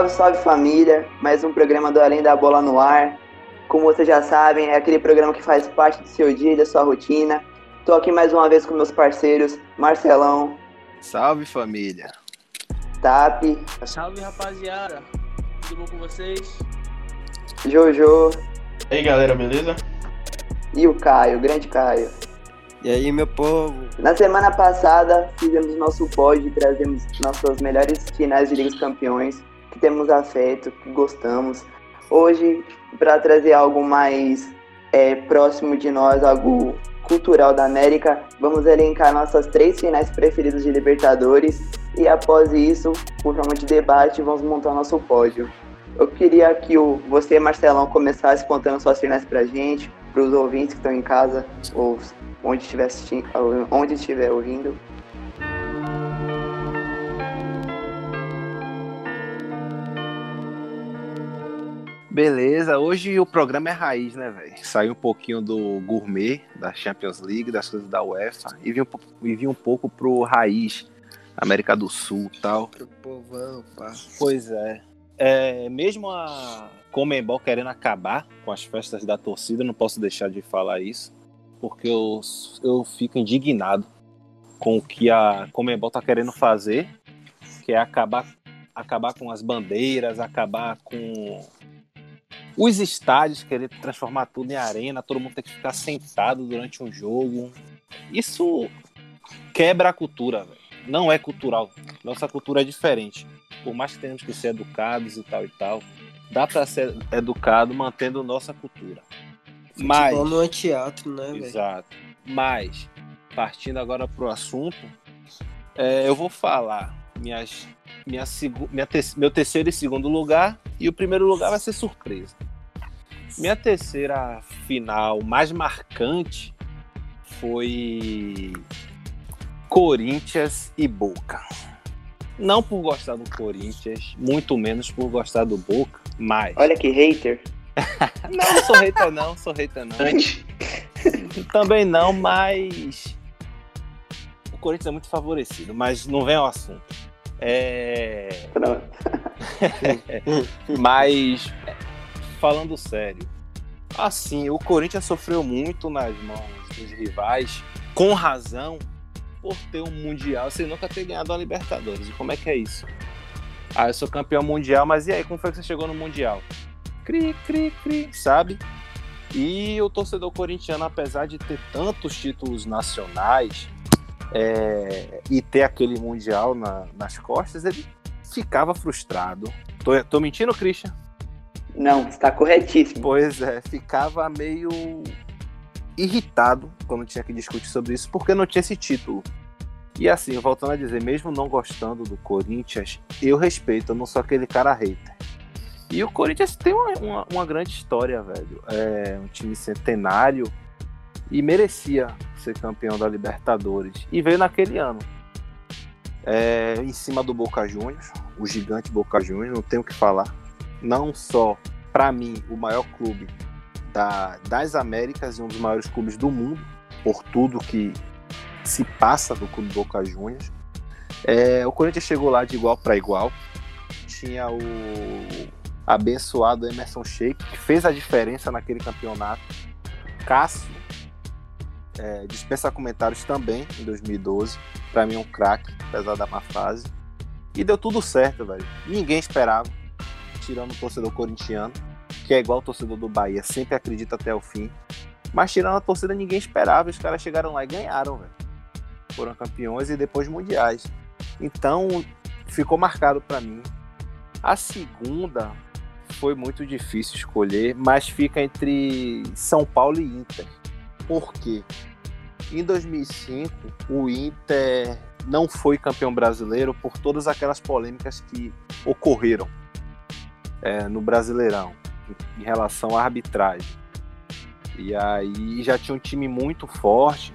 Salve, salve família! Mais um programa do Além da Bola no ar. Como vocês já sabem, é aquele programa que faz parte do seu dia e da sua rotina. Tô aqui mais uma vez com meus parceiros, Marcelão. Salve família! Tap. Salve rapaziada! Tudo bom com vocês? Jojo. E aí galera, beleza? E o Caio, o grande Caio. E aí, meu povo? Na semana passada, fizemos nosso pódio e trazemos nossas melhores finais de Liga dos Campeões, que temos afeto, que gostamos. Hoje, para trazer algo mais é, próximo de nós, algo cultural da América, vamos elencar nossas três finais preferidas de Libertadores e após isso, por forma de debate, vamos montar nosso pódio. Eu queria que o, você, Marcelão, começasse contando suas finais pra gente, para os ouvintes que estão em casa ou onde estiver assistindo, onde estiver ouvindo. Beleza, hoje o programa é raiz, né, velho? Saiu um pouquinho do gourmet da Champions League, das coisas da UEFA, e vi um, e vi um pouco pro raiz, América do Sul e tal. Pro povão, pá. Pois é. é. Mesmo a Comembol querendo acabar com as festas da torcida, não posso deixar de falar isso porque eu, eu fico indignado com o que a Comembol tá querendo fazer, que é acabar, acabar com as bandeiras, acabar com os estádios, querer transformar tudo em arena, todo mundo tem que ficar sentado durante um jogo. Isso quebra a cultura, véio. não é cultural. Nossa cultura é diferente. Por mais que tenhamos que ser educados e tal e tal, dá para ser educado mantendo nossa cultura. Mas, não é teatro, né, velho? Exato. Mas, partindo agora pro assunto, é, eu vou falar minhas, minha, minha te, meu terceiro e segundo lugar, e o primeiro lugar vai ser surpresa. Minha terceira final mais marcante foi Corinthians e Boca. Não por gostar do Corinthians, muito menos por gostar do Boca, mas. Olha que hater. não, não sou hater não, sou hater não. Também não, mas o Corinthians é muito favorecido, mas não vem ao assunto. É... mas falando sério, assim, o Corinthians sofreu muito nas mãos dos rivais, com razão, por ter um mundial sem nunca ter ganhado a Libertadores. E como é que é isso? Ah, eu sou campeão mundial, mas e aí, como foi que você chegou no mundial? cri, cri, cri, sabe? E o torcedor corintiano, apesar de ter tantos títulos nacionais é, e ter aquele Mundial na, nas costas, ele ficava frustrado. Tô, tô mentindo, Christian? Não, está corretíssimo. Pois é, ficava meio irritado quando tinha que discutir sobre isso, porque não tinha esse título. E assim, voltando a dizer, mesmo não gostando do Corinthians, eu respeito, eu não sou aquele cara hater. E o Corinthians tem uma, uma, uma grande história, velho. É um time centenário e merecia ser campeão da Libertadores. E veio naquele ano. É, em cima do Boca Juniors, o gigante Boca Juniors, não tenho o que falar. Não só, para mim, o maior clube da, das Américas e um dos maiores clubes do mundo, por tudo que se passa do clube Boca Juniors. É, o Corinthians chegou lá de igual para igual. Tinha o abençoado Emerson Sheik, que fez a diferença naquele campeonato. Cássio, é, dispensa comentários também em 2012. Para mim, um craque, apesar da má fase. E deu tudo certo, velho. Ninguém esperava, tirando o torcedor corintiano, que é igual o torcedor do Bahia, sempre acredita até o fim. Mas tirando a torcida, ninguém esperava. Os caras chegaram lá e ganharam, velho. Foram campeões e depois mundiais. Então, ficou marcado para mim. A segunda, foi muito difícil escolher, mas fica entre São Paulo e Inter. Por quê? Em 2005, o Inter não foi campeão brasileiro por todas aquelas polêmicas que ocorreram é, no Brasileirão em relação à arbitragem. E aí já tinha um time muito forte.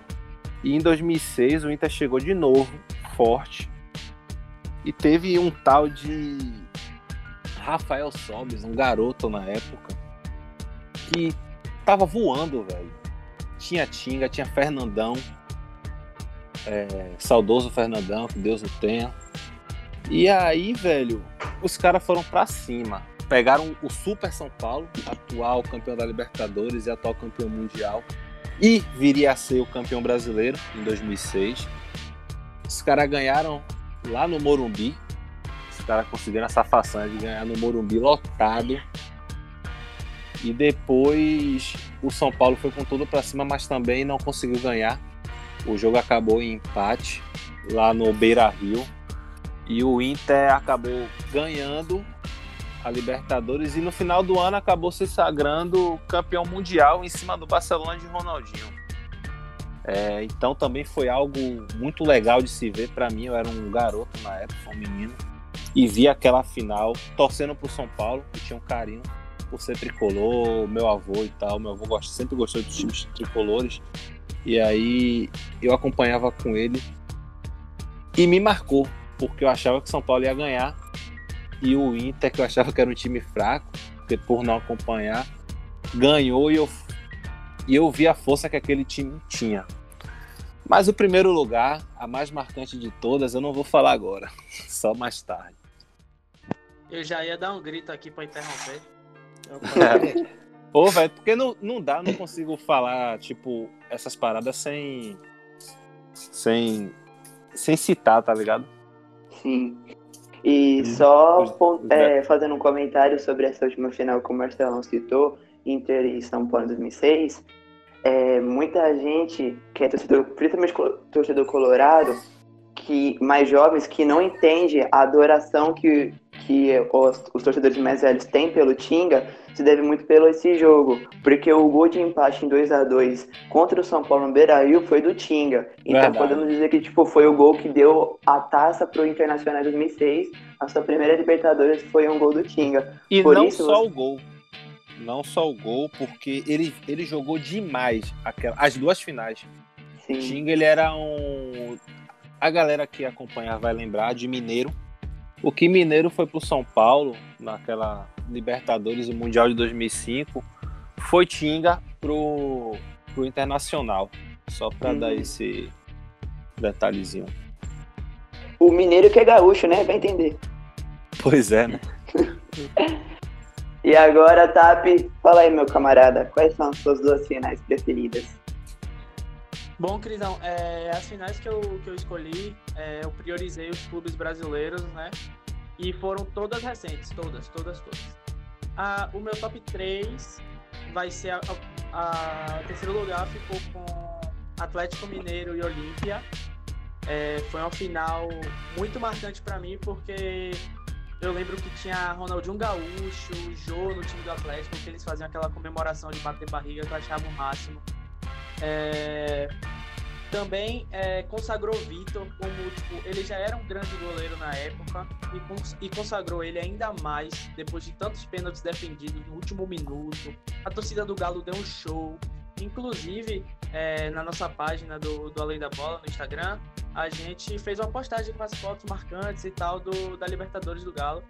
E em 2006 o Inter chegou de novo forte e teve um tal de Rafael Sobes, um garoto na época, que tava voando, velho. Tinha Tinga, tinha Fernandão, é, saudoso Fernandão, que Deus o tenha. E aí, velho, os caras foram para cima. Pegaram o Super São Paulo, atual campeão da Libertadores e atual campeão mundial, e viria a ser o campeão brasileiro em 2006. Os caras ganharam lá no Morumbi. Os caras conseguiram essa façanha de ganhar no Morumbi lotado. E depois o São Paulo foi com tudo para cima, mas também não conseguiu ganhar. O jogo acabou em empate lá no Beira Rio. E o Inter acabou ganhando a Libertadores e no final do ano acabou se sagrando campeão mundial em cima do Barcelona de Ronaldinho. É, então também foi algo muito legal de se ver para mim. Eu era um garoto na época, um menino, e vi aquela final torcendo pro São Paulo, que tinha um carinho por ser tricolor, meu avô e tal. Meu avô sempre gostou dos times tricolores. E aí eu acompanhava com ele e me marcou, porque eu achava que São Paulo ia ganhar e o Inter, que eu achava que era um time fraco, porque por não acompanhar, ganhou e eu, e eu vi a força que aquele time tinha. Mas o primeiro lugar, a mais marcante de todas, eu não vou falar agora, só mais tarde. Eu já ia dar um grito aqui para interromper. Ô, velho, porque não, não dá, não consigo falar, tipo, essas paradas sem. sem. sem citar, tá ligado? Sim. E uhum. só é, fazendo um comentário sobre essa última final que o Marcelão citou, Inter e São Paulo em 2006, é, muita gente que é torcedor, principalmente torcedor colorado, que mais jovens que não entende a adoração que, que os, os torcedores mais velhos têm pelo Tinga se deve muito pelo esse jogo, porque o gol de empate em 2 a 2 contra o São Paulo no Beira-Rio foi do Tinga. Então Verdade. podemos dizer que tipo foi o gol que deu a taça pro Internacional em 2006. A sua primeira Libertadores foi um gol do Tinga. E Por não só você... o gol. Não só o gol, porque ele, ele jogou demais aquela, as duas finais. Sim. O Tinga ele era um a galera que acompanha vai lembrar de Mineiro. O que Mineiro foi pro São Paulo naquela Libertadores e Mundial de 2005 foi Tinga pro, pro Internacional. Só para dar uhum. esse detalhezinho. O mineiro que é gaúcho, né? Vai entender. Pois é, né? e agora, Tap, fala aí, meu camarada, quais são as suas duas finais preferidas? Bom, Crisão, é, as finais que eu, que eu escolhi, é, eu priorizei os clubes brasileiros, né? E foram todas recentes, todas, todas, todas. Ah, o meu top 3 vai ser a, a, a, terceiro lugar ficou com Atlético Mineiro e Olímpia. É, foi uma final muito marcante para mim porque eu lembro que tinha Ronaldinho Gaúcho, Jô no time do Atlético, que eles faziam aquela comemoração de bater barriga que eu achava o máximo. É, também é, consagrou Vitor como, tipo, ele já era um grande goleiro na época e, cons e, consagrou ele ainda mais depois de tantos pênaltis defendidos no último minuto. A torcida do Galo deu um show. Inclusive, é, na nossa página do, do Além da Bola, no Instagram, a gente fez uma postagem com as fotos marcantes e tal do, da Libertadores do Galo.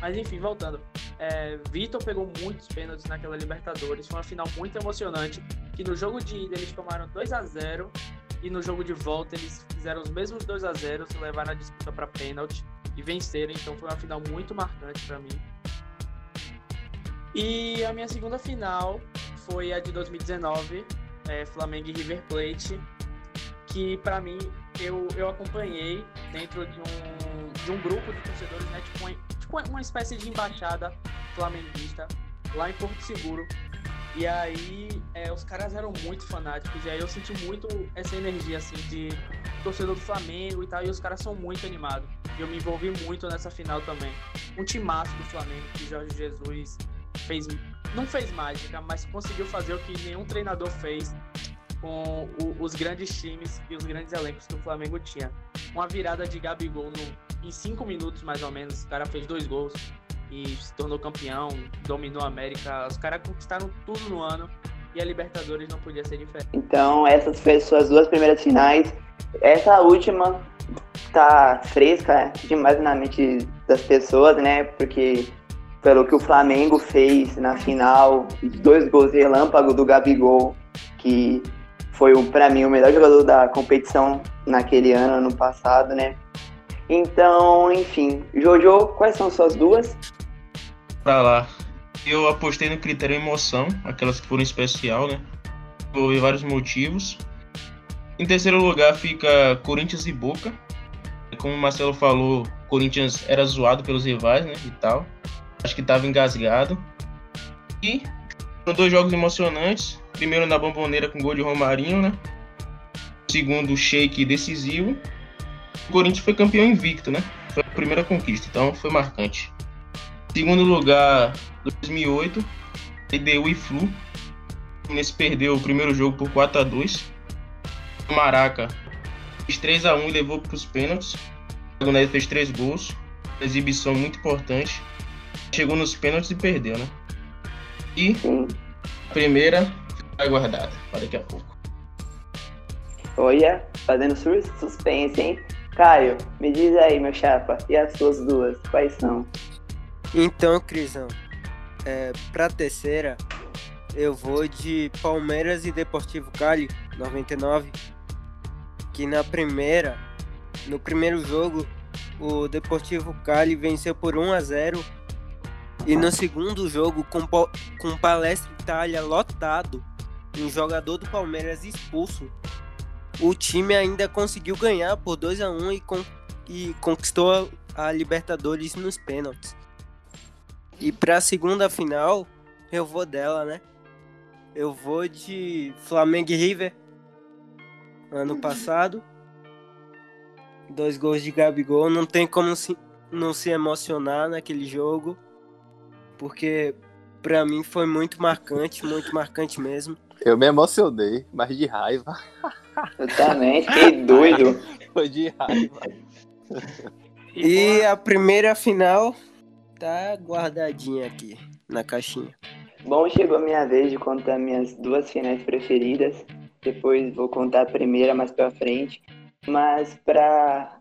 Mas enfim, voltando. É, Vitor pegou muitos pênaltis naquela Libertadores. Foi uma final muito emocionante. Que no jogo de ida eles tomaram 2 a 0 e no jogo de volta eles fizeram os mesmos 2 a 0 se levaram a disputa para pênalti e venceram, então foi uma final muito marcante para mim. E a minha segunda final foi a de 2019, é, Flamengo e River Plate, que para mim eu, eu acompanhei dentro de um, de um grupo de torcedores, né, tipo, uma, tipo uma espécie de embaixada flamenguista lá em Porto Seguro, e aí, é, os caras eram muito fanáticos. E aí eu senti muito essa energia, assim, de torcedor do Flamengo e tal. E os caras são muito animados. E eu me envolvi muito nessa final também. Um timaço do Flamengo que Jorge Jesus fez. Não fez mágica, mas conseguiu fazer o que nenhum treinador fez com o, os grandes times e os grandes elencos que o Flamengo tinha. Uma virada de Gabigol no, em cinco minutos, mais ou menos. O cara fez dois gols e se tornou campeão, dominou a América. Os caras conquistaram tudo no ano e a Libertadores não podia ser diferente. Então, essas foram suas duas primeiras finais. Essa última tá fresca demais na mente das pessoas, né? Porque pelo que o Flamengo fez na final, dois gols relâmpago do Gabigol, que foi para mim o melhor jogador da competição naquele ano, ano passado, né? Então, enfim. Jojo, quais são suas duas? Pra lá. Eu apostei no critério emoção, aquelas que foram especial, né? Por vários motivos. Em terceiro lugar fica Corinthians e Boca. Como o Marcelo falou, Corinthians era zoado pelos rivais, né? E tal. Acho que tava engasgado. E foram dois jogos emocionantes. Primeiro na bomboneira com gol de Romarinho, né? Segundo, shake decisivo. O Corinthians foi campeão invicto, né? Foi a primeira conquista, então foi marcante. Segundo lugar, 2008, LDU e Flu. O Fluminense perdeu o primeiro jogo por 4 a 2 O Maraca fez 3 a 1 e levou para os pênaltis. O Thiago fez 3 gols. Uma exibição muito importante. Chegou nos pênaltis e perdeu, né? E a primeira vai guardada para daqui a pouco. Olha, fazendo suspense, hein? Caio, me diz aí, meu chapa, e as suas duas, quais são? Então, Crisão, é, pra terceira, eu vou de Palmeiras e Deportivo Cali, 99. Que na primeira, no primeiro jogo, o Deportivo Cali venceu por 1 a 0 e no segundo jogo, com, com Palestra Itália lotado, um jogador do Palmeiras expulso, o time ainda conseguiu ganhar por 2 a 1 e, con e conquistou a Libertadores nos pênaltis. E para a segunda final, eu vou dela, né? Eu vou de Flamengo e River. Ano passado. Dois gols de Gabigol. Não tem como se, não se emocionar naquele jogo. Porque para mim foi muito marcante, muito marcante mesmo. Eu me emocionei, mas de raiva. Eu também, fiquei doido. Foi de raiva. E a primeira final tá guardadinha aqui na caixinha. Bom, chegou a minha vez de contar minhas duas finais preferidas. Depois vou contar a primeira mais pra frente. Mas para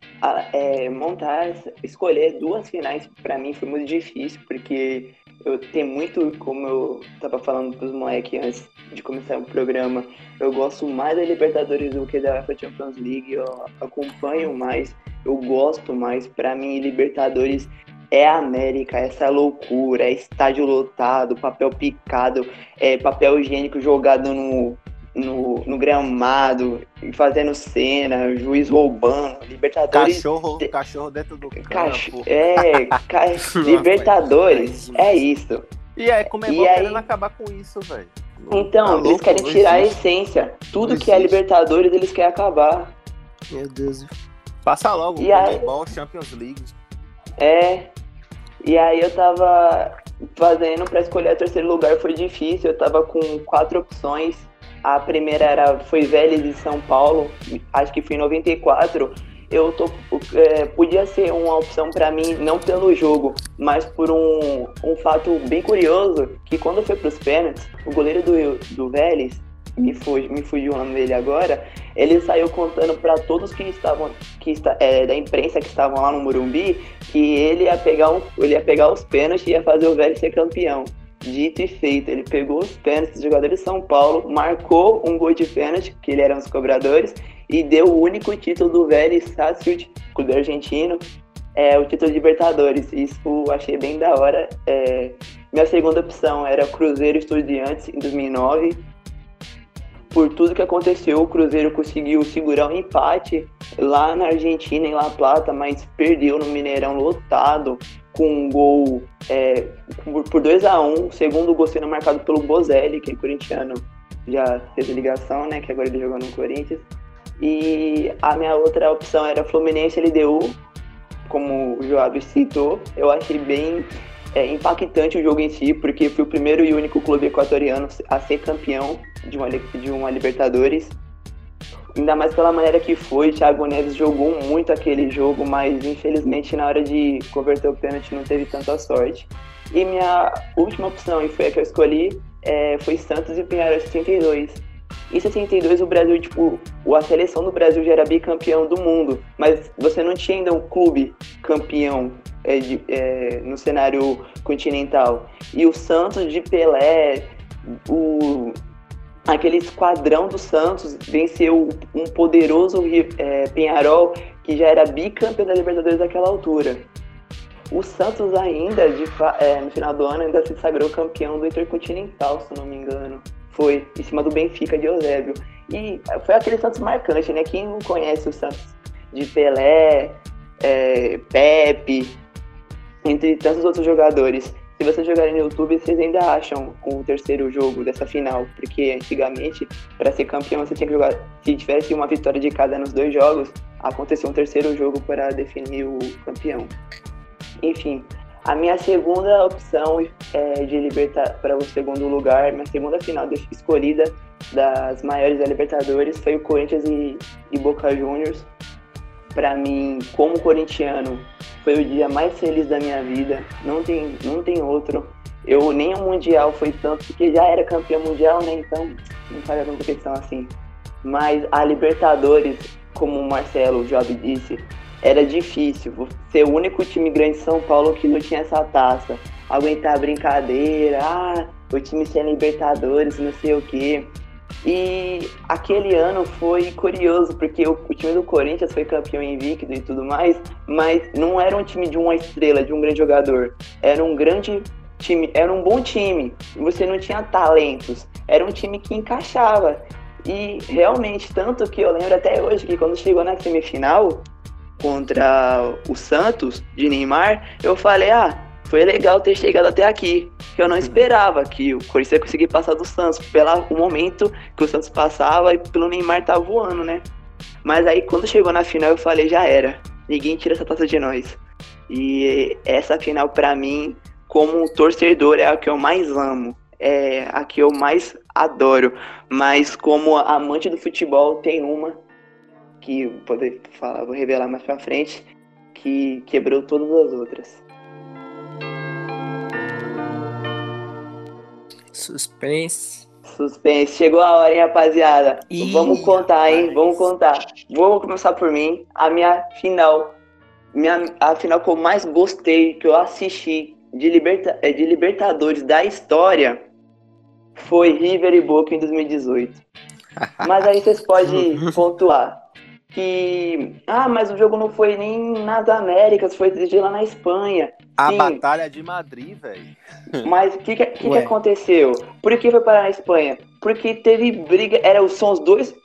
é, montar, escolher duas finais para mim foi muito difícil, porque eu tenho muito, como eu tava falando pros moleques antes de começar o programa, eu gosto mais da Libertadores do que da UEFA Champions League, eu acompanho mais, eu gosto mais. Para mim, Libertadores é a América, essa loucura, é estádio lotado, papel picado, é papel higiênico jogado no, no, no gramado, fazendo cena, juiz roubando, Libertadores. Cachorro, de... cachorro dentro do campo. É, ca... Libertadores, é isso. E aí, como é bom aí... querendo acabar com isso, velho. Então, tá eles querem tirar a essência. Tudo que é Libertadores, eles querem acabar. Meu Deus. Passa logo, e aí... Champions League. É. E aí eu tava fazendo para escolher o terceiro lugar foi difícil. Eu tava com quatro opções a primeira era, foi Vélez de São Paulo, acho que foi em 94. Eu tô, é, podia ser uma opção para mim, não pelo jogo, mas por um, um fato bem curioso, que quando foi para os pênaltis, o goleiro do, do Vélez, me, fugiu, me fugiu o nome dele agora, ele saiu contando para todos que estavam, que está, é, da imprensa que estavam lá no Morumbi, que ele ia pegar, um, ele ia pegar os pênaltis e ia fazer o Vélez ser campeão. Dito e feito, ele pegou os pênaltis do jogador de São Paulo, marcou um gol de pênalti, que ele era um dos cobradores, e deu o único título do Vélez Sarsfield, clube argentino, é, o título de Libertadores. Isso eu achei bem da hora. É, minha segunda opção era Cruzeiro Estudiantes, em 2009. Por tudo que aconteceu, o Cruzeiro conseguiu segurar um empate lá na Argentina, em La Plata, mas perdeu no Mineirão lotado com um gol é, por 2 a 1 um, segundo gol sendo marcado pelo Bozelli, que é corintiano, já fez a ligação, né? Que agora ele jogou no Corinthians. E a minha outra opção era Fluminense LDU, como o Joab citou. Eu achei bem é, impactante o jogo em si, porque foi o primeiro e único clube equatoriano a ser campeão de uma, de uma Libertadores. Ainda mais pela maneira que foi, Thiago Neves jogou muito aquele jogo, mas infelizmente na hora de converter o pênalti não teve tanta sorte. E minha última opção, e foi a que eu escolhi, é, foi Santos e Pinheiro 62. Em 62 o Brasil, tipo, a seleção do Brasil já era bicampeão do mundo, mas você não tinha ainda um clube campeão é, de, é, no cenário continental. E o Santos de Pelé, o aquele esquadrão do Santos venceu um poderoso é, Penharol que já era bicampeão da Libertadores naquela altura. O Santos ainda, de, é, no final do ano, ainda se sagrou campeão do Intercontinental, se não me engano. Foi, em cima do Benfica de Eusébio. E foi aquele Santos marcante, né? Quem não conhece o Santos de Pelé, é, Pepe, entre tantos outros jogadores. Se vocês jogarem no YouTube, vocês ainda acham o terceiro jogo dessa final, porque antigamente, para ser campeão, você tinha que jogar. Se tivesse uma vitória de cada nos dois jogos, acontecia um terceiro jogo para definir o campeão. Enfim, a minha segunda opção é de libertar para o segundo lugar, minha segunda final escolhida das maiores da Libertadores foi o Corinthians e, e Boca Juniors. Para mim, como corintiano, foi o dia mais feliz da minha vida. Não tem, não tem outro. Eu nem o mundial foi tanto porque já era campeão mundial, né? Então não faz tanta questão assim. Mas a Libertadores, como o Marcelo Job disse, era difícil. Ser o único time grande de São Paulo que não tinha essa taça. Aguentar a brincadeira, ah, o time sem Libertadores, não sei o quê. E aquele ano foi curioso, porque o, o, time do Corinthians foi campeão invicto e tudo mais, mas não era um time de uma estrela, de um grande jogador. Era um grande time, era um bom time. Você não tinha talentos, era um time que encaixava. E realmente, tanto que eu lembro até hoje que quando chegou na semifinal, contra o Santos de Neymar, eu falei, ah, foi legal ter chegado até aqui. Que eu não esperava que o Corinthians ia conseguir passar do Santos, pelo momento que o Santos passava e pelo Neymar tá voando, né? Mas aí quando chegou na final eu falei, já era. Ninguém tira essa taça de nós. E essa final para mim, como torcedor, é a que eu mais amo. É a que eu mais adoro. Mas como amante do futebol, tem uma que vou poder falar, vou revelar mais pra frente, que quebrou todas as outras. Suspense. Suspense. Chegou a hora, hein, rapaziada? Ih, Vamos contar, hein? Vamos contar. Vou começar por mim. A minha final. Minha, a final que eu mais gostei, que eu assisti de, liberta, é, de Libertadores da história foi River e Boca em 2018. Mas aí vocês podem pontuar que. Ah, mas o jogo não foi nem nas Américas, foi de lá na Espanha. A Sim. Batalha de Madrid, velho. Mas o que, que, que, que, aconteceu? Por que foi parar na Espanha? Porque teve briga. Era, são os dois.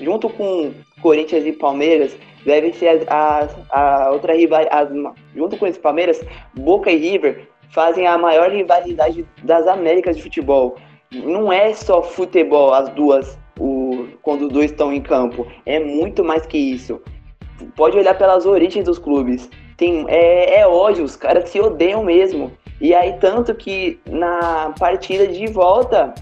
Junto com Corinthians e Palmeiras, deve ser a, a, a outra rivalidade. Junto com esse Palmeiras, Boca e River fazem a maior rivalidade das Américas de futebol. Não é só futebol, as duas quando os dois estão em campo. É muito mais que isso. Pode olhar pelas origens dos clubes. Tem, é, é ódio, os caras se odeiam mesmo. E aí, tanto que na partida de volta,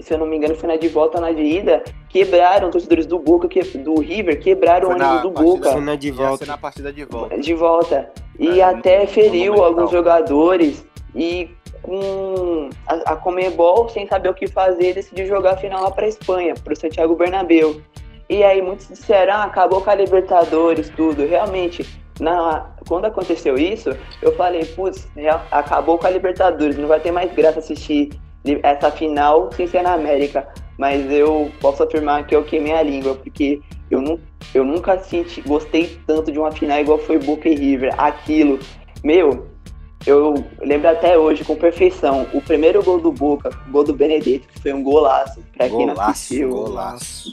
se eu não me engano, foi na de volta na de ida, quebraram torcedores do Boca, que, do River, quebraram o ônibus do Boca. Foi na de volta. na partida de volta. De volta. E é, até feriu alguns jogadores. E com a, a Comebol, sem saber o que fazer, decidiu jogar a final lá para Espanha, para o Santiago Bernabéu. E aí muitos disseram, ah, acabou com a Libertadores, tudo. Realmente, na, quando aconteceu isso, eu falei, putz, acabou com a Libertadores, não vai ter mais graça assistir essa final sem ser na América. Mas eu posso afirmar que eu queimei a língua, porque eu, não, eu nunca senti, gostei tanto de uma final igual foi Boca e River. Aquilo, meu, eu lembro até hoje com perfeição o primeiro gol do Boca, o gol do Benedetto, que foi um golaço. Pra quem não assistiu, golaço.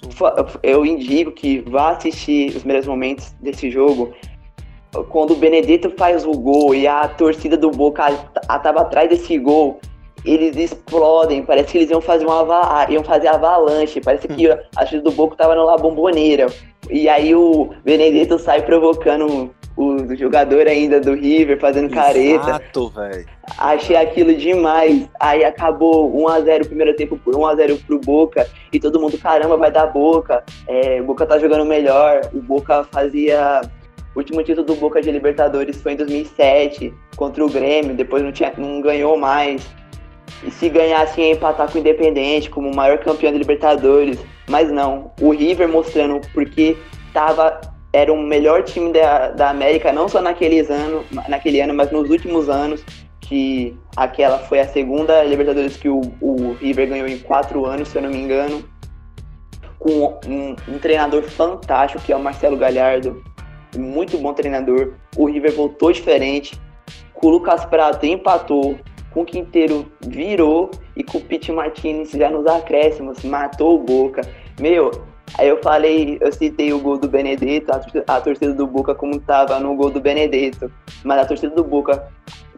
eu indico que vá assistir os primeiros momentos desse jogo. Quando o Benedetto faz o gol e a torcida do Boca estava atrás desse gol, eles explodem. Parece que eles iam fazer uma iam fazer avalanche. Parece que a torcida do Boca estava na bomboneira. E aí o Benedetto sai provocando o jogador ainda do River fazendo careta. Exato, velho. Achei aquilo demais. Aí acabou 1x0 o primeiro tempo por 1x0 pro Boca. E todo mundo, caramba, vai dar Boca. É, o Boca tá jogando melhor. O Boca fazia. O último título do Boca de Libertadores foi em 2007 contra o Grêmio. Depois não, tinha, não ganhou mais. E se ganhasse ia empatar com o Independente como o maior campeão de Libertadores. Mas não. O River mostrando porque tava era o melhor time da, da América, não só naqueles anos, naquele ano, mas nos últimos anos, que aquela foi a segunda Libertadores que o, o River ganhou em quatro anos, se eu não me engano, com um, um, treinador fantástico, que é o Marcelo Galhardo. muito bom treinador. O River voltou diferente. Com o Lucas Prato empatou, com o Quinteiro virou e com o Pete Martinez já nos acréscimos matou o Boca. Meu, aí eu falei, eu citei o gol do Benedetto, a, a torcida do Boca como estava no gol do Benedetto, mas a torcida do Boca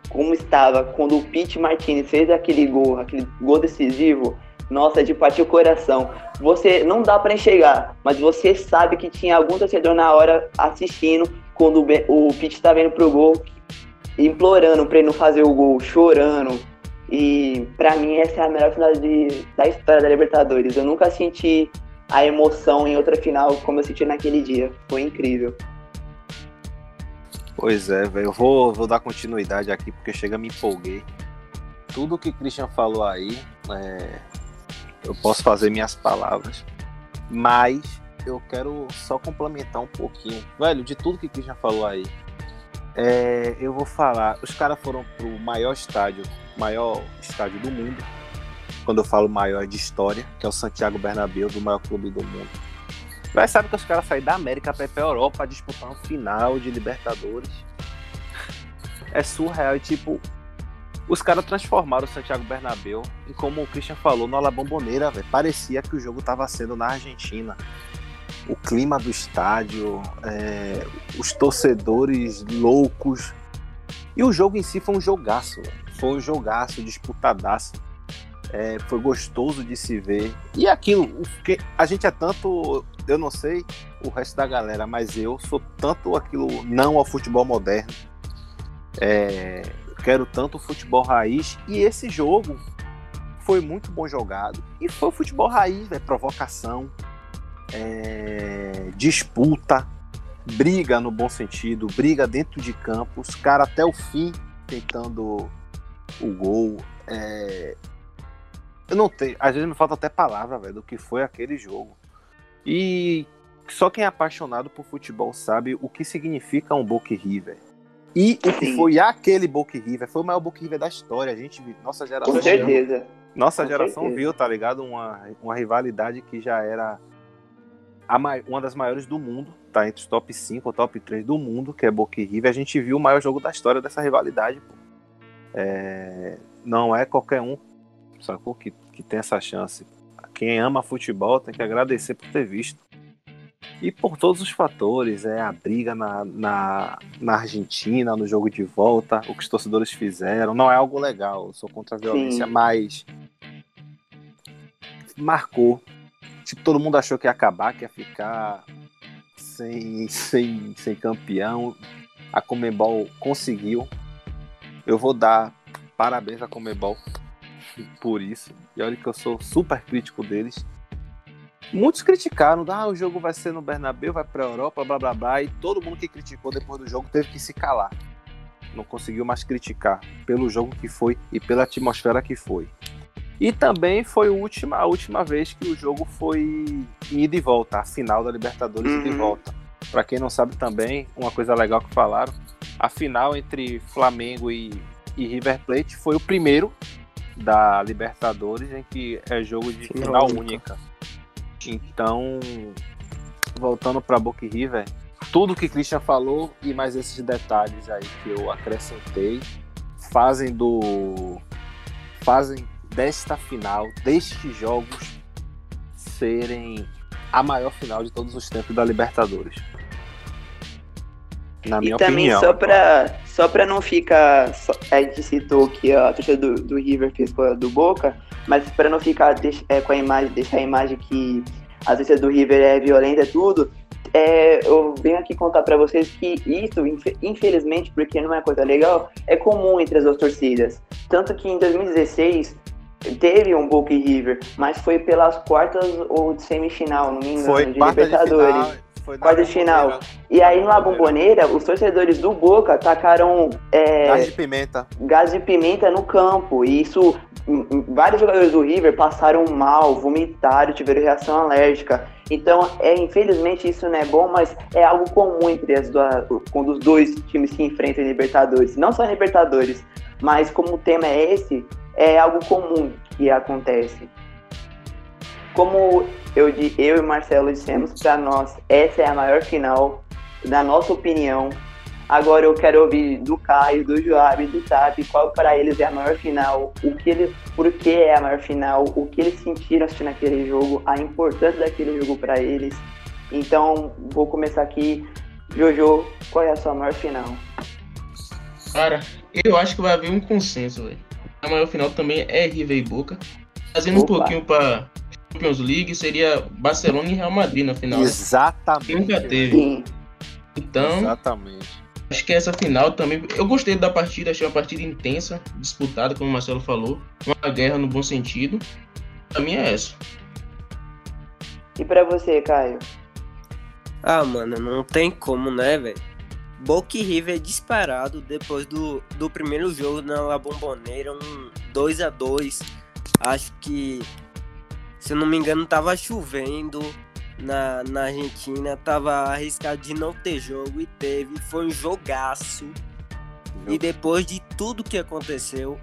como estava quando o Pete Martinez fez aquele gol, aquele gol decisivo, nossa, de partir o coração. Você não dá para enxergar, mas você sabe que tinha algum torcedor na hora assistindo quando o, o Pete estava indo pro gol, implorando para ele não fazer o gol, chorando. E para mim essa é a melhor final de, da história da Libertadores. Eu nunca senti a emoção em outra final como eu senti naquele dia. Foi incrível. Pois é, velho. Eu vou, vou dar continuidade aqui porque chega me empolguei. Tudo que o Christian falou aí, é, eu posso fazer minhas palavras, mas eu quero só complementar um pouquinho. Velho, de tudo que o Christian falou aí, é, eu vou falar. Os caras foram pro maior estádio, maior estádio do mundo. Quando eu falo maior de história, que é o Santiago Bernabéu, do maior clube do mundo. Mas sabe que os caras saíram da América para ir pra Europa disputar um final de Libertadores. É surreal. E tipo, os caras transformaram o Santiago Bernabéu em, como o Christian falou, no La velho. Parecia que o jogo tava sendo na Argentina o clima do estádio, é, os torcedores loucos. E o jogo em si foi um jogaço, foi um jogaço, disputadaço. É, foi gostoso de se ver. E aquilo, que a gente é tanto, eu não sei o resto da galera, mas eu sou tanto aquilo não ao futebol moderno. É, quero tanto o futebol raiz. E esse jogo foi muito bom jogado. E foi o futebol raiz, é provocação, é, disputa, briga no bom sentido, briga dentro de campo, os caras até o fim tentando o gol. É... Eu não tenho, às vezes me falta até palavra, velho, do que foi aquele jogo. E só quem é apaixonado por futebol sabe o que significa um Boca River. E o que foi aquele Boca River, foi o maior Boca River da história. A gente, nossa geração. Com certeza. Nossa Com geração certeza. viu, tá ligado? Uma, uma rivalidade que já era a uma das maiores do mundo, tá entre os top 5 ou top 3 do mundo, que é Boca River. A gente viu o maior jogo da história dessa rivalidade, pô. É, não é qualquer um, sacou? Que, que tem essa chance. Quem ama futebol tem que agradecer por ter visto. E por todos os fatores, é a briga na, na, na Argentina, no jogo de volta, o que os torcedores fizeram. Não é algo legal, eu sou contra a violência, Sim. mas marcou. Tipo, todo mundo achou que ia acabar, que ia ficar sem, sem, sem campeão. A Comebol conseguiu. Eu vou dar parabéns à Comebol por isso. E olha que eu sou super crítico deles. Muitos criticaram, ah, o jogo vai ser no Bernabéu, vai pra Europa, blá blá blá, e todo mundo que criticou depois do jogo teve que se calar. Não conseguiu mais criticar pelo jogo que foi e pela atmosfera que foi. E também foi a última, a última vez que o jogo foi ida e volta, a final da Libertadores ida e Uhum. volta. Pra quem não sabe também, uma coisa legal que falaram, a final entre Flamengo e, e River Plate foi o primeiro da Libertadores em que é jogo de Final final única. única. Então, voltando para Boca River, tudo que Christian falou e mais esses detalhes aí que eu acrescentei fazem do fazem desta final, destes jogos serem a maior final de todos os tempos da Libertadores. Na minha e também opinião. só pra, só pra não ficar. só- a gente citou que a torcida do, do River fez com a do Boca, mas pra não ficar deix- é, com a imagem, deixar a imagem que a torcida do River é violenta e tudo, é, eu venho aqui contar pra vocês que isso, infe- infelizmente, porque não é coisa legal, é comum entre as duas torcidas. Tanto que em 2016 teve um Boca e River, mas foi pelas quartas ou de semifinal, não me engano, foi de Libertadores. Foi na Quarta de final. E aí na bomboneira, os torcedores do Boca tacaram é, Gás de pimenta. gás de pimenta no campo. E isso, vários jogadores do River passaram mal, vomitaram, tiveram reação alérgica. Então, é, infelizmente, isso não é bom, mas é algo comum entre as duas, quando os dois times se enfrentam em Libertadores. Não só em Libertadores, mas como o tema é esse, é algo comum que acontece. Como eu, eu e o Marcelo dissemos, para nós, essa é a maior final da nossa opinião. Agora eu quero ouvir do Caio, do Joab, do Tap, qual para eles é a maior final, o que eles, por que é a maior final, o que eles sentiram assistindo aquele jogo, a importância daquele jogo para eles. Então, vou começar aqui. Jojo, qual é a sua maior final? Cara, eu acho que vai haver um consenso, velho. A maior final também é River e Boca. Fazendo um pouquinho para Champions League, seria Barcelona e Real Madrid na final. né? Exatamente. Nunca teve. Sim. Então, Exatamente. acho que essa final também. Eu gostei da partida, achei uma partida intensa, disputada, como o Marcelo falou. Uma guerra no bom sentido. Pra mim é essa. E para você, Caio? Ah, mano, não tem como, né, velho? Boca e River disparado depois do, do primeiro jogo na La Bombonera, um 2 a 2 Acho que, se eu não me engano, tava chovendo na, na Argentina, tava arriscado de não ter jogo e teve. Foi um jogaço. E depois de tudo que aconteceu,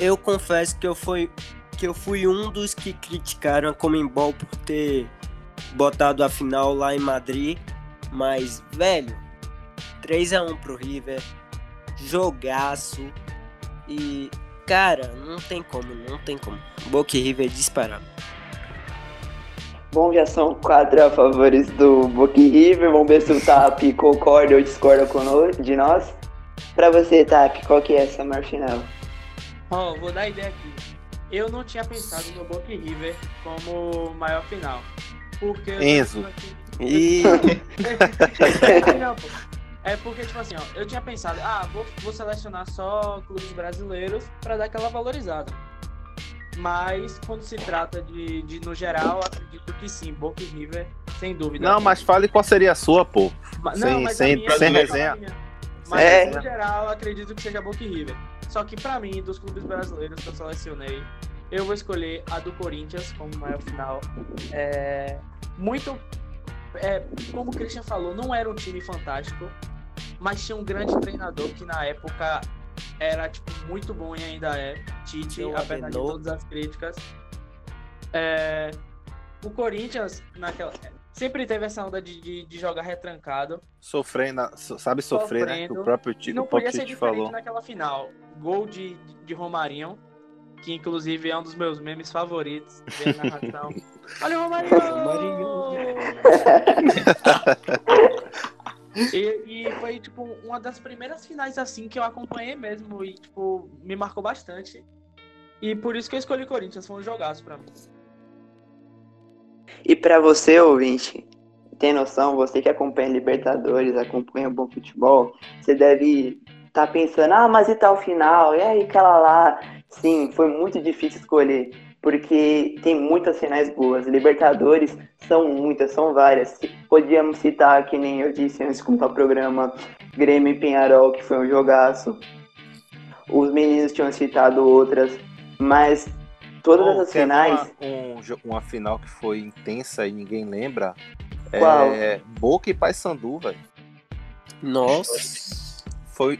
eu confesso que eu fui, que eu fui um dos que criticaram a Comembol por ter botado a final lá em Madrid. Mas, velho, 3x1 pro River, jogaço. E, cara, não tem como, não tem como. Boca e River disparado. Bom, já são quatro a favores do Boca e River. Vamos ver se o Tap concorda ou discorda conosco, de nós. Pra você, Tap, qual que é essa maior final? Ó, vou dar ideia aqui. Eu não tinha pensado no Boca e River como maior final. Porque eu Enzo. E Não, pô. É porque, tipo assim, ó, eu tinha pensado, ah, vou, vou selecionar só clubes brasileiros pra dar aquela valorizada. Mas quando se trata de, de no geral, acredito que sim, Boca e River, sem dúvida. Não, mas fale qual seria a sua, pô. Ma- sem- mas a sem- minha- sem minha- resenha. minha. Mas É. no geral, acredito que seja Boca e River. Só que pra mim, dos clubes brasileiros que eu selecionei, eu vou escolher a do Corinthians como maior final. É, muito. É, como o Christian falou, não era um time fantástico, mas tinha um grande treinador que na época era tipo muito bom e ainda é. Tite, o apesar de todas as críticas. É, o Corinthians, naquela. Sempre teve essa onda de, de, de jogar retrancado. Sofrer, na- so- sabe sofrer, né? Sofrendo. o próprio Tite, não o próprio podia ser Tite diferente falou. naquela final. Gol de, de Romarinho, que inclusive é um dos meus memes favoritos. Olha o Romarinho! e, e foi, tipo, uma das primeiras finais assim que eu acompanhei mesmo e, tipo, me marcou bastante. E por isso que eu escolhi Corinthians, foi um jogaço pra mim. E pra você, ouvinte, tem noção, você que acompanha Libertadores, acompanha o bom futebol, você deve estar pensando, ah, mas e tal final? E aí, aquela lá? Sim, foi muito difícil escolher, porque tem muitas finais boas. Libertadores são muitas, são várias. Podíamos citar, que nem eu disse antes de começar o programa, Grêmio e Penharol, que foi um jogaço. Os meninos tinham citado outras, mas todas essas ver finais. Uma, um uma final que foi intensa e ninguém lembra. Qual? É Boca e Paysandu, velho. nossa, Foi.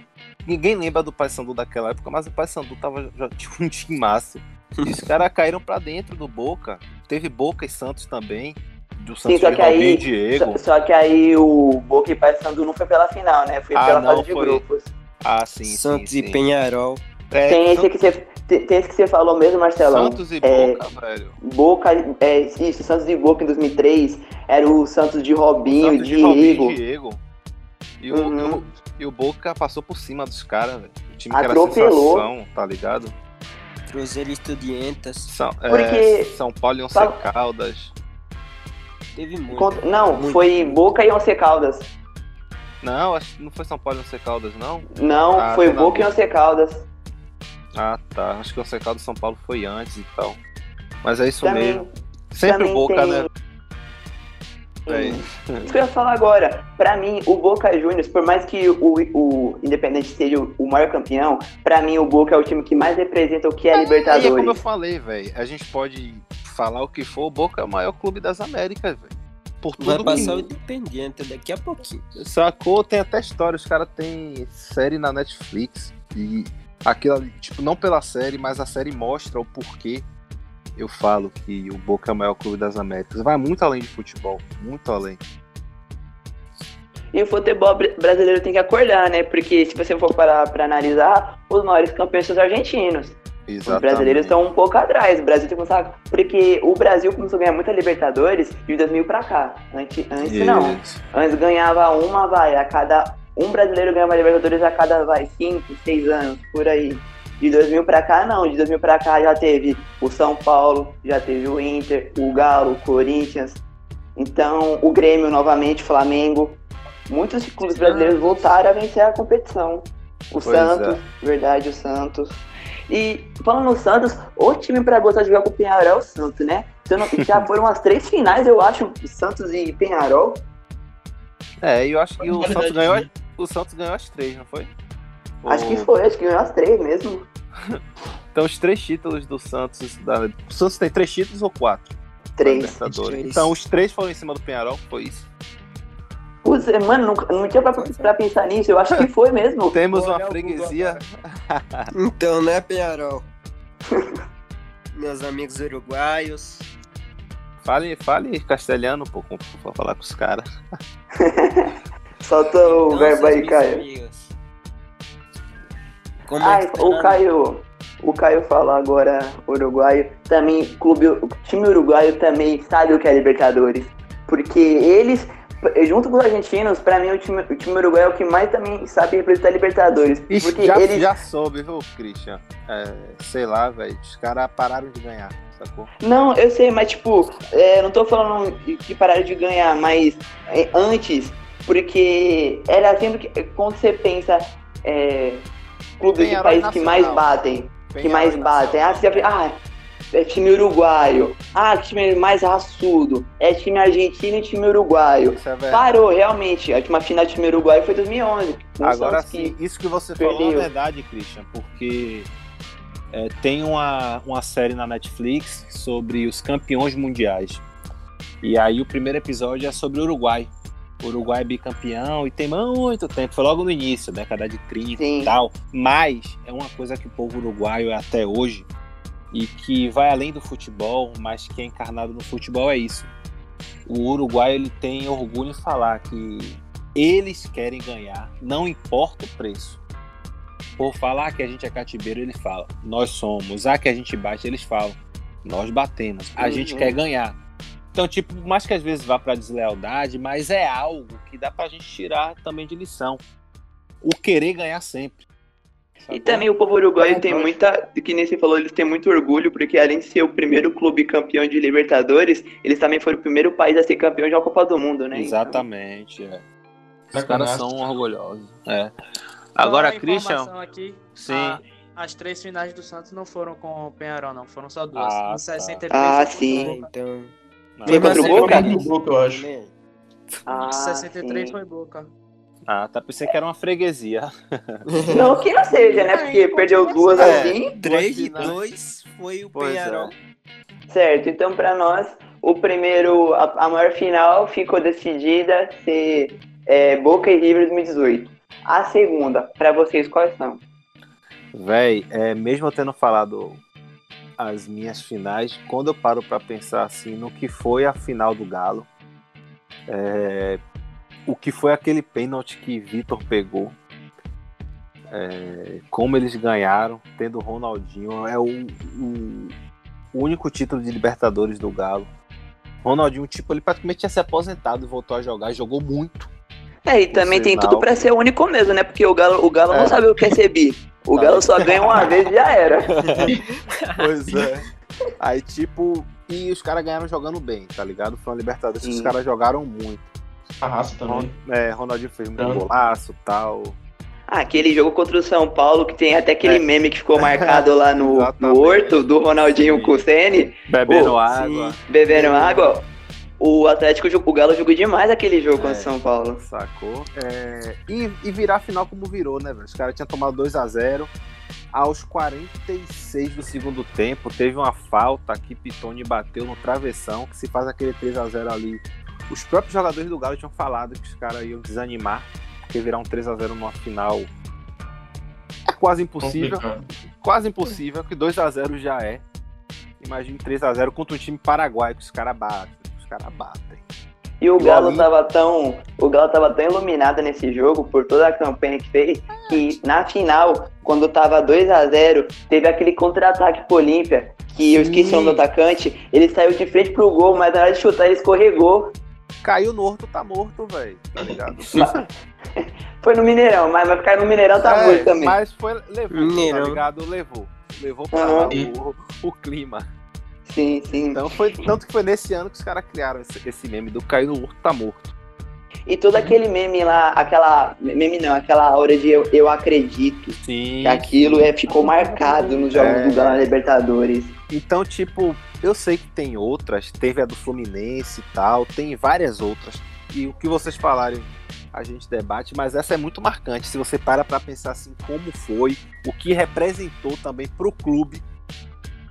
Ninguém lembra do Paysandu daquela época, mas o Paysandu tava já tinha um timaço. E os caras caíram pra dentro do Boca. Teve Boca e Santos também. Do Sim, Santos só de que aí- e Diego. Só, só que aí o Boca e Paysandu não foi pela final, né? Foi Ah, pela não, fase de foi. grupos. Ah, sim, Santos sim, e sim. Penharol. É, Tem esse, que você, tem esse que você falou mesmo, Marcelão. Santos e É, Boca, velho. Boca, é, isso, Santos e Boca em 2003. Era o Santos de Robinho, Santos de Robinho Diego. e Diego. E o, Uhum. o- e o Boca passou por cima dos caras, velho. O time que era Atropelou. sensação, tá ligado? Cruzeiro Estudiantes. São, é, Porque- São Paulo e Once Caldas. Teve muito. Contra- não, Muito, foi. Boca e Once Caldas. Não, acho que não foi São Paulo e Once Caldas, não? Não, Ah, foi tá Boca e. Once Caldas. Ah, tá. Acho que o Once Caldas São Paulo foi antes e tal. Mas é isso Também, mesmo. Sempre o Boca, tem- né? Velho? Isso que eu ia falar agora. Pra mim, o Boca Juniors, por mais que o, o Independente seja o, o maior campeão, pra mim o Boca é o time que mais representa o que é, Aí é como eu Libertadores. falei, velho. A gente pode falar o que for, o Boca é o maior clube das Américas, velho. Por Vai tudo passar o que... Independiente daqui a pouquinho. Sacou? Tem até história. Os caras têm série na Netflix. E aquilo ali, tipo, não pela série, mas a série mostra o porquê eu falo que o Boca é o maior clube das Américas. Vai muito além de futebol. Muito além. E o futebol br- brasileiro tem que acordar, né? Porque se você for parar pra analisar, os maiores campeões são os argentinos. Os brasileiros estão um pouco atrás. O Brasil tem que começar. Porque o Brasil começou a ganhar muita Libertadores de 2000 pra cá. Antes, antes não. Antes ganhava uma, vai, a cada. Um brasileiro ganhava Libertadores a cada, vai, 5, 6 anos, por aí. De 2000 pra cá, não. De 2000 pra cá já teve o São Paulo, já teve o Inter, o Galo, o Corinthians. Então, o Grêmio novamente, Flamengo. Muitos clubes brasileiros voltaram a vencer a competição. O Pois Santos, verdade, o Santos. E falando no Santos, o time pra gostar de jogar com o Penharol é o Santos, né? Se eu não- já foram umas três finais, eu acho, Santos e Penharol. É, eu acho que o Santos, ganhou, né? o Santos ganhou as três, não foi? Acho que Ou- foi, acho que ganhou as três mesmo. Então, os três títulos do Santos. Da... O Santos tem três títulos ou quatro? Três. Três. Então, os três foram em cima do Penharol, foi isso? Putz, é, mano, não, não tinha pra, pra pensar nisso, eu acho que foi mesmo. Temos uma Google freguesia. Então, né, Penharol? Meus amigos uruguaios. Fale, fale castelhano, pô, com- pra falar com os caras. Solta o Então, verbo aí, Caio. amigos. Como é Ai, que tá o na- Caio. O Caio falou agora, uruguaio. Também, clube, o time uruguaio também sabe o que é Libertadores. Porque eles, junto com os argentinos, pra mim o time, o time uruguaio é o que mais também sabe representar Libertadores. Ixi, Porque já, eles. já soube, viu, Christian? É, sei lá, velho. Os caras pararam de ganhar, sacou? Não, eu sei, mas tipo, é, não tô falando que pararam de ganhar, mas é, antes, porque era sempre que quando você pensa clubes de países que mais batem, que mais batem, ah, você ah, é time uruguaio, ah, time mais raçudo, é time argentino e time uruguaio. É. Parou, realmente, a última final do time uruguaio foi 2011. com o Agora sim, isso que você falou é perdeu. verdade, Christian, porque é, tem uma, uma série na Netflix sobre os campeões mundiais. E aí o primeiro episódio é sobre o Uruguai. Uruguai é bicampeão e tem muito tempo, foi logo no início, década de 30 Sim. e tal. Mas é uma coisa que o povo uruguaio é até hoje e que vai além do futebol, mas que é encarnado no futebol é isso. O Uruguai ele tem orgulho em falar que eles querem ganhar, não importa o preço. Por falar que a gente é cativeiro, ele fala, nós somos. Ah, que a gente bate, eles falam, nós batemos. A Uhum. gente quer ganhar. Então, tipo, mais que às vezes vá pra deslealdade, mas é algo que dá pra gente tirar também de lição. O querer ganhar sempre. E sacou? também o povo uruguaio É, tem muita, que nem você falou, eles têm muito orgulho, porque além de ser o primeiro clube campeão de Libertadores, eles também foram o primeiro país a ser campeão de uma Copa do Mundo, né? Exatamente. é. Os caras são orgulhosos. É. Agora, uma Christian. Aqui, Sim. a- as três finais do Santos não foram com o Penharol, não. Foram só duas. Ah, em tá. 63 Ah, sim. Então. Não, Foi contra o Boca? sempre- Boca, eu acho. Ah, Em 63 sim. foi Boca. Ah, tá. Pensei que era uma freguesia. Não que não seja, né? Porque perdeu duas É. assim. 3 de finais. 2 foi o Pois é. Penharol. Certo, então pra nós, o primeiro, a, a maior final ficou decidida ser é, Boca e River 2018. A segunda, pra vocês, quais são? Véi, é, mesmo eu tendo falado as minhas finais, quando eu paro pra pensar assim no que foi a final do Galo, é, o que foi aquele pênalti que Vitor pegou, é, como eles ganharam, tendo o Ronaldinho, é o, o- o único título de Libertadores do Galo. Ronaldinho, tipo, ele praticamente tinha se aposentado e voltou a jogar, jogou muito. É, e também tem sinal. tudo pra ser o único mesmo, né? Porque o Galo, o Galo É. não sabe o que é ser bi. O Tá. Galo só ganha uma vez e já era. Pois é. Aí, tipo, e os caras ganharam jogando bem, tá ligado? Foi uma Libertadores que os Sim. caras jogaram muito. A raça também. É, Ronaldinho fez muito Tanto. golaço tal. Ah, aquele jogo contra o São Paulo, que tem até aquele É. meme que ficou marcado lá no, no. Horto, do Ronaldinho Sim. com o Sene, Bebendo Pô, água, bebendo água. O Atlético, jogou- o Galo jogou demais aquele jogo contra o É. São Paulo. sacou? É, e, e virar a final como virou, né, velho? Os caras tinham tomado 2 a 0 Aos 46 do segundo tempo, teve uma falta que Pitoni bateu no travessão, que se faz aquele 3 a 0 ali. Os próprios jogadores do Galo tinham falado que os caras iam desanimar, porque virar um 3 a 0 numa final é quase impossível. Complicado. quase impossível, que 2 a 0 já é. Imagine 3 a 0 contra um time paraguaio que os caras batem, caras batem. E o Galo ali- tava tão. O Galo tava tão iluminado nesse jogo por toda a campanha que fez, que na final, quando tava 2 a 0 teve aquele contra-ataque pro Olímpia, que eu esqueci o nome do atacante, ele saiu de frente pro gol, mas na hora de chutar ele escorregou. Caiu no horto, tá morto, velho. Tá ligado? Foi no Mineirão, mas vai ficar no Mineirão tá É, morto também. Mas foi, levou, Mineirão. tá ligado? Levou. Levou pra lá o, o clima. Sim, sim. Então foi tanto que foi nesse ano que os caras criaram esse, esse meme do caiu no horto, tá morto. E todo aquele meme lá, aquela. Meme não, aquela aura de eu, eu acredito. Sim. Que aquilo é, ficou marcado nos jogos É. do Galo na Libertadores. Então, tipo, eu sei que tem outras, teve a do Fluminense e tal, tem várias outras. E o que vocês falarem, a gente debate, mas essa é muito marcante. Se você para pra pensar assim, como foi, o que representou também pro clube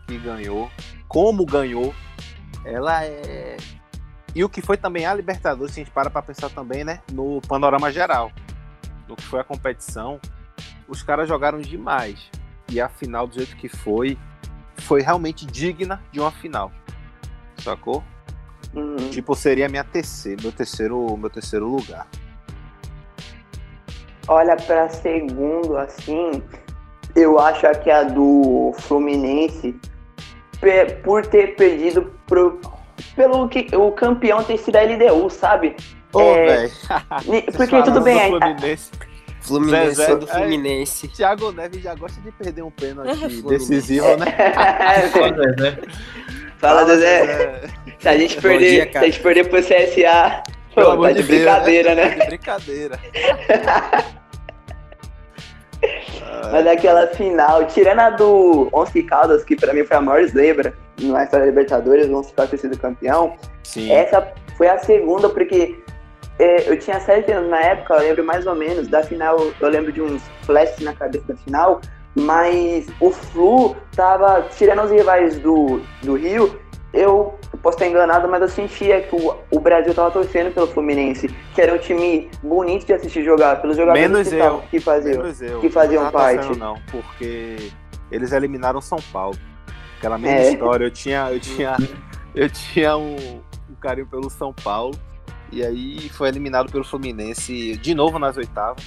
que ganhou, como ganhou, ela é. E o que foi também a Libertadores, se a gente para pra pensar também, né, no panorama geral, do que foi a competição, os caras jogaram demais. E a final, do jeito que foi, foi realmente digna de uma final. Sacou? Uhum. Tipo, seria minha terceira, meu terceiro, meu terceiro lugar. Olha, pra segundo, assim, eu acho que a do Fluminense, por ter perdido pro, pelo que o campeão ter sido a LDU, sabe? Ô, É, velho. Porque tudo bem, a- Fluminense. Fluminense Zé, Zé, do é. Fluminense. Thiago Neves já gosta de perder um pênalti decisivo, né? Né? Fala, Zezé. Zezé. Se a gente Bom perder, dia, se a gente perder pro CSA, pô, tá de Deus, brincadeira, né? Tá de brincadeira. Mas aquela final, tirando a do Once Caldas, que pra mim foi a maior zebra na história da Libertadores, o Once Caldas ter sido campeão, Sim. essa foi a segunda, porque é, eu tinha sete anos na época, eu lembro mais ou menos, da final, eu lembro de uns flashes na cabeça da final, mas o Flu tava, tirando os rivais do, do Rio, eu posso estar enganado, mas eu sentia que o, o Brasil tava torcendo pelo Fluminense, que era um time bonito de assistir jogar, pelos jogadores Menos que, eu. tavam- que faziam. Menos eu. que faziam não tava parte. torcendo, Não, porque eles eliminaram São Paulo. Aquela mesma É. história. Eu tinha, eu tinha, eu tinha um, um carinho pelo São Paulo. E aí foi eliminado pelo Fluminense de novo nas oitavas.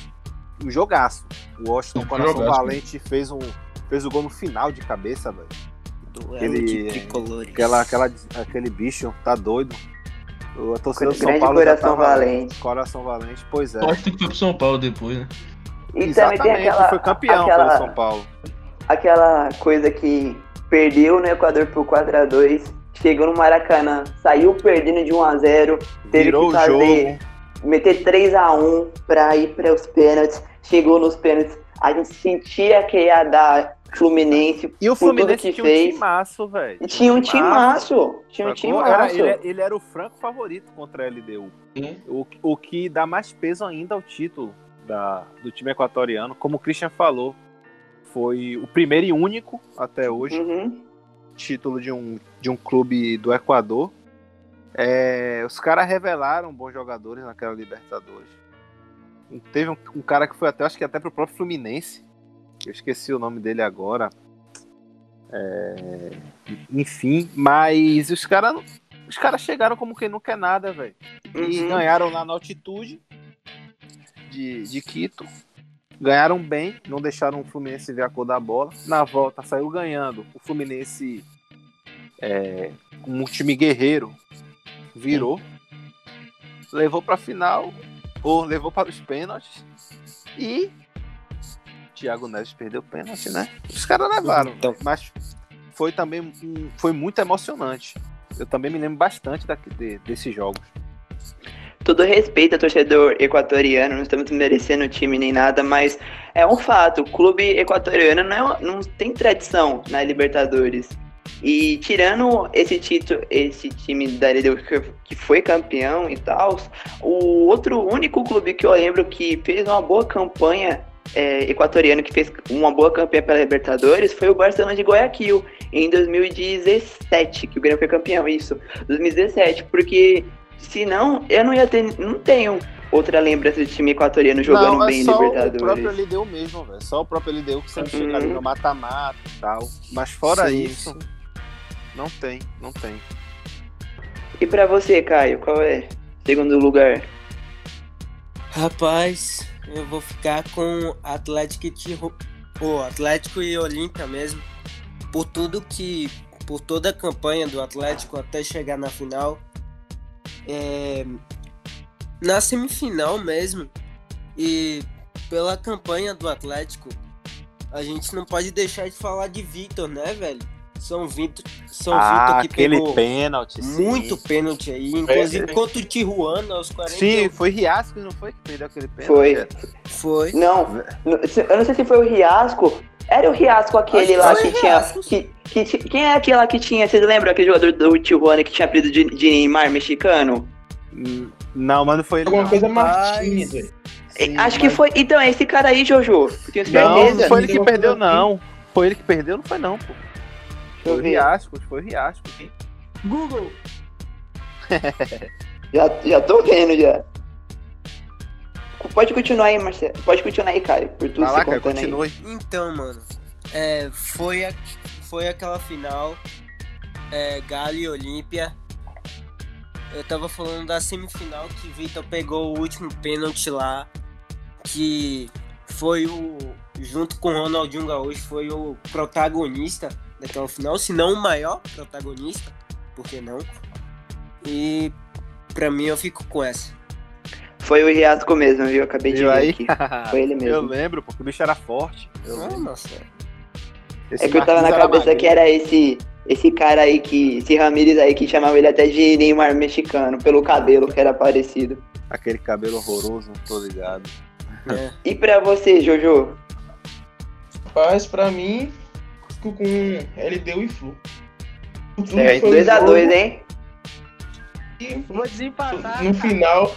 Um jogaço. O Washington Um Coração jogaço. Valente fez um fez o gol no final de cabeça, velho. Duelo Aquele- de tricolores. Aquela, aquela, aquele bicho tá doido. A torcida do São Grande Paulo coração tava- valente. Coração Valente, pois é. Eu acho que foi pro São Paulo depois, né? E também Exatamente, tem aquela, foi campeão aquela, pelo São Paulo. aquela coisa que perdeu no Equador por 4x2, chegou no Maracanã, saiu perdendo de 1x0, teve Virou que o fazer, jogo. meter 3x1 pra ir para os pênaltis, chegou nos pênaltis, a gente sentia que ia dar Fluminense E o Fluminense que tinha um fez. timaço, velho. Tinha um timaço, tinha um timaço. ele, ele era o franco favorito contra a LDU. Sim. O, o que dá mais peso ainda ao título da, do time equatoriano. Como o Christian falou, foi o primeiro e único até hoje Uhum. título de um, de um clube do Equador. É, os caras revelaram bons jogadores naquela Libertadores. Teve um, um cara que foi até, acho que até pro próprio Fluminense. Eu esqueci o nome dele agora. É, enfim, mas os caras os caras chegaram como quem não quer nada, velho. E Uhum. ganharam lá na altitude de, de Quito. Ganharam bem, não deixaram o Fluminense ver a cor da bola. Na volta saiu ganhando. O Fluminense, é, como um time guerreiro, virou. Levou pra final, ou levou para os pênaltis. E Thiago Neves perdeu o pênalti, né? Os caras levaram. Então. Mas foi também foi muito emocionante. Eu também me lembro bastante daqui, de- desses jogos. Todo respeito ao torcedor equatoriano, não estamos merecendo o time nem nada, mas é um fato, o clube equatoriano não, é não tem tradição na Libertadores. E tirando esse título, esse time da LDU que foi campeão e tal, o outro único clube que eu lembro que fez uma boa campanha é, equatoriano, que fez uma boa campanha pela Libertadores, foi o Barcelona de Guayaquil, em 2017, que o Grêmio foi campeão, isso, 2017, porque senão eu não ia ter, não tenho outra lembrança de time equatoriano jogando não, é bem em só o Libertadores. próprio LDU mesmo, velho. Só o próprio LDU que sempre Uhum. chega ali no mata-mata e tal. Mas fora Sim, isso, não tem, não tem. E pra você, Caio, qual é segundo lugar? Rapaz, eu vou ficar com Atlético e Tiru... o Atlético e Olímpia mesmo. Por tudo que. Por toda a campanha do Atlético até chegar na final. É, na semifinal mesmo. E pela campanha do Atlético, a gente não pode deixar de falar de Vitor, né, velho? São Vitor, São ah, Vitor que aquele pegou pênalti. sim. muito pênalti aí, inclusive contra o Tijuana aos 40. Sim, foi Riasco, não foi que perdeu aquele pênalti? Foi. Foi. Não, eu não sei se foi o Riasco. Era o Riasco aquele Acho que lá que tinha. Que, que quem é aquele lá que tinha? Vocês lembram aquele jogador do Tijuana que tinha apelido de, de Neymar mexicano? Hum, Não, mas não foi ele. Alguma não. coisa. Martins, velho. Sim, Acho que mas- foi. Então, é esse cara aí, Jojo. Tenho Não, certeza. não foi ele que Deu perdeu, não. Foi ele que perdeu, não foi não, pô. Foi o ver. Riasco, foi o Riasco. Google. Já, já tô vendo já. Pode continuar aí, Marcelo. Pode continuar aí, Caio. Por tudo Vai lá, cara, contando aí. continue. Então, mano, é, foi, a- foi aquela final é, Galo e Olímpia. Eu tava falando da semifinal que Vitor pegou o último pênalti lá, que foi o, junto com o Ronaldinho Gaúcho, foi o protagonista daquela final, se não o maior protagonista, por que não? E pra mim eu fico com essa. Foi o Riasco mesmo, viu? Acabei de ver aí? aqui. Foi ele Eu mesmo. lembro, porque o bicho era forte. Eu Ah, lembro. nossa. Esse É que eu tava na cabeça que era esse. Esse cara aí que. Esse Ramirez aí que chamava ele até de Neymar mexicano, pelo cabelo que era parecido. Aquele cabelo horroroso, não tô ligado. É. E pra você, Jojo? Rapaz, pra mim, fico com LDU e Flu. Um 2x2, jogo hein? que, Vou desempatar. No final,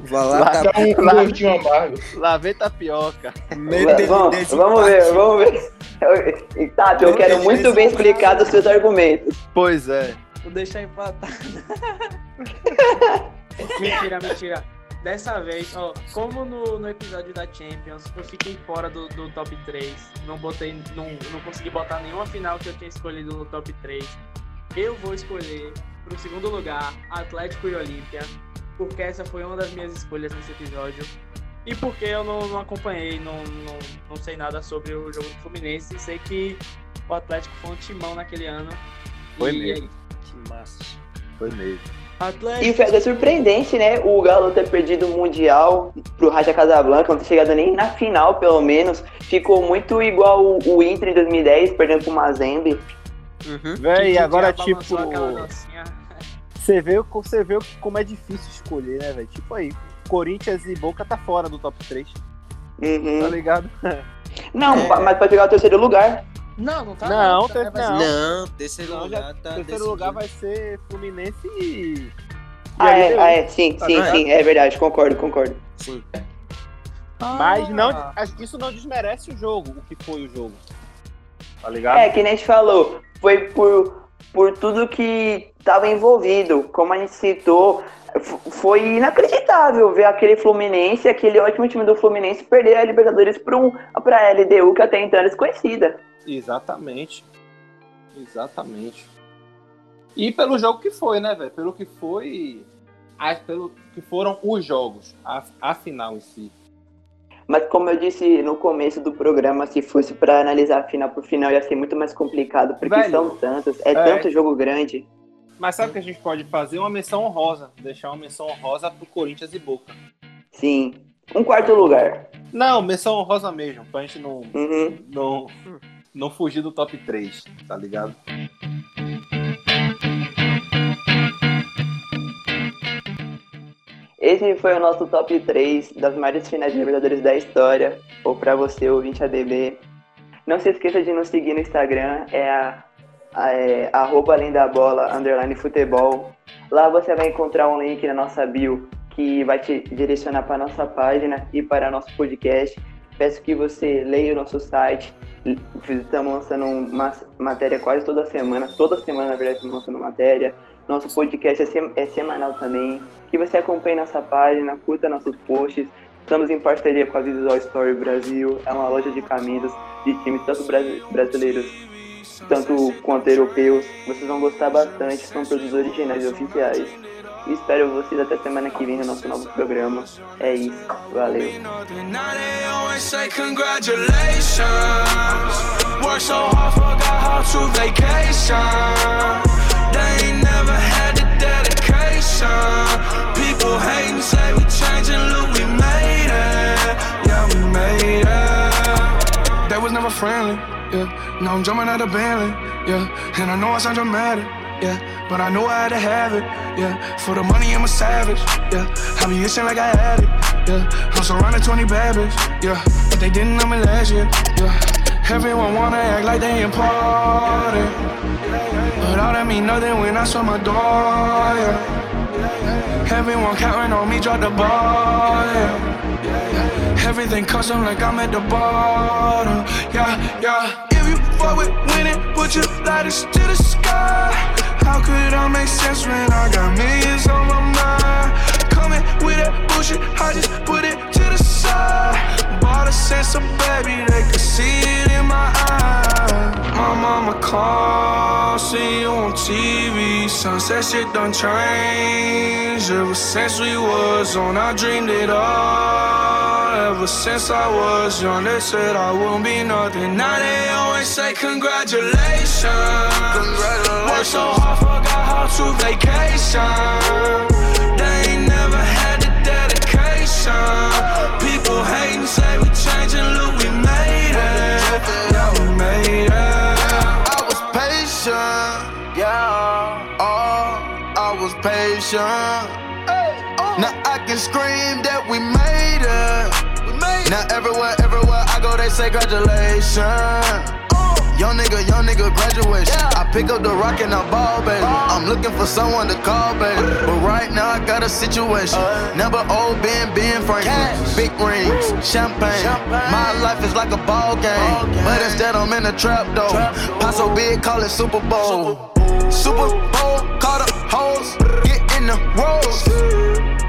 Vai lá, Lá- tá um Lá- gostinho amargo. Lá vem tapioca. Mete vamos, vamos ver, vamos ver. Eu- e, Tato, eu quero muito bem explicado os seus argumentos. Pois é. Vou deixar empatar. mentira, mentira. Dessa vez, ó, como no, no episódio da Champions, eu fiquei fora do, do top 3. Não botei. Não, não consegui botar nenhuma final que eu tinha escolhido no top 3. Eu vou escolher pro segundo lugar Atlético e Olímpia. Porque essa foi uma das minhas escolhas nesse episódio. E porque eu não, não acompanhei, não, não, não sei nada sobre o jogo do Fluminense. E sei que o Atlético foi um timão naquele ano. Foi E mesmo. Que massa. Foi mesmo. Atlético. E foi até surpreendente, né? O Galo ter perdido o Mundial pro Raja Casablanca, não ter chegado nem na final, pelo menos. Ficou muito igual o, o Inter em 2010, perdendo pro Mazembe. Uhum. Véi, agora, tipo, você vê, o- você vê o- como é difícil escolher, né, velho? Tipo aí, Corinthians e Boca tá fora do top 3, Uhum. tá ligado? Não, É. mas pode pegar o terceiro lugar. Não, não tá. Não, não. Não, terceiro Não, lugar já- tá terceiro decidido. lugar vai ser Fluminense e. e Ah, é, LDU. ah, é, sim, Tá sim, sim, é verdade, concordo, concordo. Sim. Mas não, Ah, isso não desmerece o jogo, o que foi o jogo. Tá ligado? É, que nem a gente falou, foi por, por tudo que estava envolvido. Como a gente citou, foi inacreditável ver aquele Fluminense, aquele ótimo time do Fluminense, perder a Libertadores para um, a LDU, que até então era desconhecida. Exatamente. Exatamente. E pelo jogo que foi, né, velho? Pelo que foi. a- pelo que foram os jogos, a, a final em si. Mas como eu disse no começo do programa, se fosse para analisar final por final ia ser muito mais complicado, porque Velho, são tantos, é, é. tanto jogo grande. Mas sabe o que a gente pode fazer? Uma menção honrosa. Deixar uma menção honrosa pro Corinthians e Boca. Sim. Um quarto lugar. Não, menção honrosa mesmo, pra gente não, Uhum. não, não fugir do top 3, tá ligado? Esse foi o nosso top 3 das maiores finais de Libertadores da história. Ou pra você, ouvinte ADB. Não se esqueça de nos seguir no Instagram, é a, a é, arroba além da bola, underline futebol. Lá você vai encontrar um link na nossa bio que vai te direcionar para nossa página e para nosso podcast. Peço que você leia o nosso site. Estamos lançando uma matéria quase toda semana. Toda semana, na verdade, estamos lançando matéria. Nosso podcast é, sem- é semanal também. Que você acompanhe nossa página, curta nossos posts. Estamos em parceria com a Visual Story Brasil. É uma loja de camisas de times tanto brasi- brasileiros tanto quanto europeus. Vocês vão gostar bastante. São produtos originais e oficiais. Espero vocês até semana que vem no nosso novo programa. É isso. Valeu. People hate and say we changing, look, we made it. That was never friendly, yeah. Now I'm jumping out of Bentley, yeah. And I know I sound dramatic, yeah. But I know I had to have it, yeah. For the money, I'm a savage, yeah. I be itching like I had it, yeah. I'm surrounded 20 bad yeah. But they didn't know me last year, yeah. Everyone wanna act like they important. But all that mean nothing when I saw my door, yeah. Everyone counting on me, drop the ball, yeah. Everything custom like I'm at the bottom, yeah, yeah. If you fuck with winning, put your lighters to the sky. How could I make sense when I got millions on my mind? Coming with that bullshit, I just put it to the side. Bought a sense baby, they could see it in my eyes. My mama called, see you on TV. Sunset shit done changed. Ever since we was on, I dreamed it all. Ever since I was young, they said I wouldn't be nothing. Now they always say congratulations. Congratulations. Worked so hard, forgot how to vacation. They ain't never had dedication. People hate and say we changing, look, we made it. Yeah, we made it. I was patient, yeah. Oh, I was patient. Now I can scream that we made it. Now everywhere, everywhere I go, they say congratulations. Young nigga, young nigga, graduation. I pick up the rock and I ball, baby. I'm looking for someone to call, baby. But right now I got a situation. Never old Ben, Ben Franklin. Big rings, champagne. My life is like a ball game. But instead I'm in a trap though. Paso big, call it Super Bowl. Super Bowl, call the hoes, get in the rolls.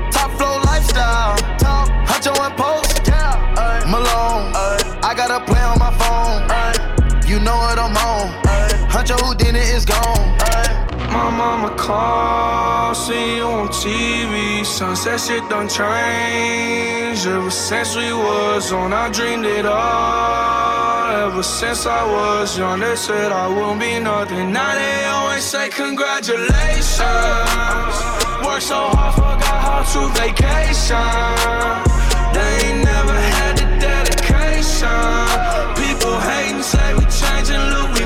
Top flow lifestyle, Top, Huncho and You know what I'm on. Huncho who did it is gone. My mama called, see you on TV. Sunset shit done changed. Ever since we was on, I dreamed it all. Ever since I was young, they said I wouldn't be nothing. Now they always say congratulations. Worked so hard, forgot how to vacation. They ain't never had say we changing, look,